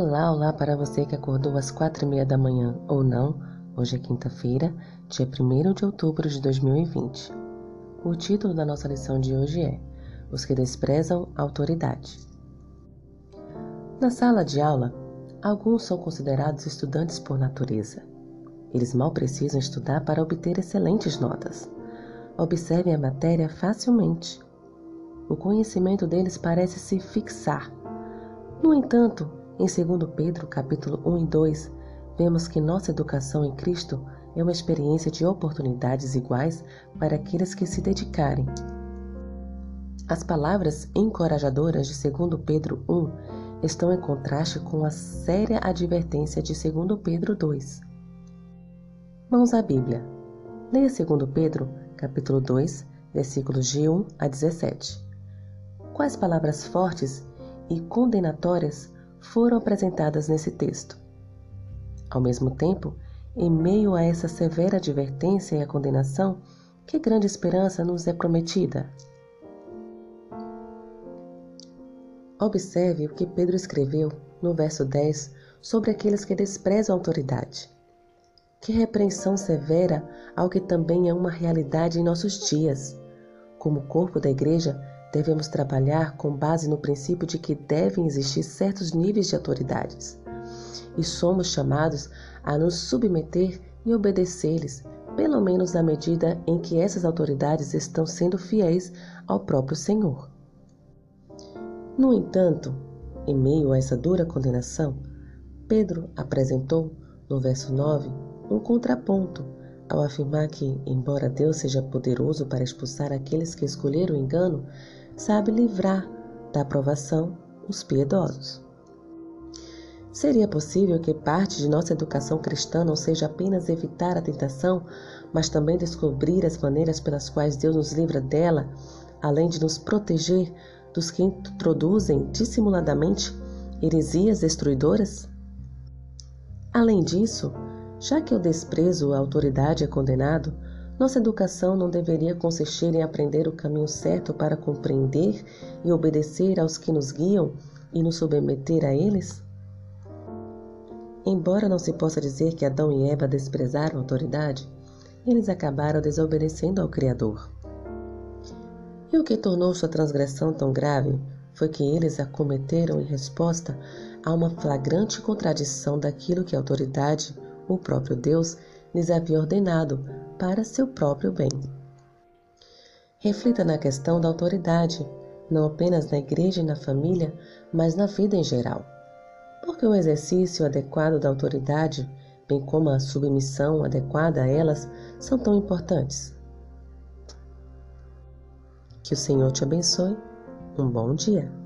Olá, olá para você que acordou às quatro e meia da manhã ou não. Hoje é quinta-feira, dia 1 de outubro de 2020. O título da nossa lição de hoje é Os que desprezam a autoridade. Na sala de aula, alguns são considerados estudantes por natureza. Eles mal precisam estudar para obter excelentes notas. Observem a matéria facilmente. O conhecimento deles parece se fixar. No entanto, em 2 Pedro, capítulo 1 e 2, vemos que nossa educação em Cristo é uma experiência de oportunidades iguais para aqueles que se dedicarem. As palavras encorajadoras de 2 Pedro 1 estão em contraste com a séria advertência de 2 Pedro 2. Mãos à Bíblia. Leia 2 Pedro, capítulo 2, versículos de 1 a 17. Quais palavras fortes e condenatórias foram apresentadas nesse texto. Ao mesmo tempo, em meio a essa severa advertência e a condenação, que grande esperança nos é prometida. Observe o que Pedro escreveu no verso 10 sobre aqueles que desprezam a autoridade. Que repreensão severa ao que também é uma realidade em nossos dias. Como corpo da igreja, devemos trabalhar com base no princípio de que devem existir certos níveis de autoridades. E somos chamados a nos submeter e obedecer-lhes, pelo menos na medida em que essas autoridades estão sendo fiéis ao próprio Senhor. No entanto, em meio a essa dura condenação, Pedro apresentou, no verso 9, um contraponto ao afirmar que, embora Deus seja poderoso para expulsar aqueles que escolheram o engano, sabe livrar da aprovação os piedosos. Seria possível que parte de nossa educação cristã não seja apenas evitar a tentação, mas também descobrir as maneiras pelas quais Deus nos livra dela, além de nos proteger dos que introduzem dissimuladamente heresias destruidoras? Além disso, já que o desprezo à autoridade é condenado, nossa educação não deveria consistir em aprender o caminho certo para compreender e obedecer aos que nos guiam e nos submeter a eles? Embora não se possa dizer que Adão e Eva desprezaram a autoridade, eles acabaram desobedecendo ao Criador. E o que tornou sua transgressão tão grave foi que eles a cometeram em resposta a uma flagrante contradição daquilo que a autoridade, o próprio Deus, lhes havia ordenado para seu próprio bem. Reflita na questão da autoridade, não apenas na igreja e na família, mas na vida em geral. Porque o exercício adequado da autoridade, bem como a submissão adequada a elas, são tão importantes. Que o Senhor te abençoe. Um bom dia.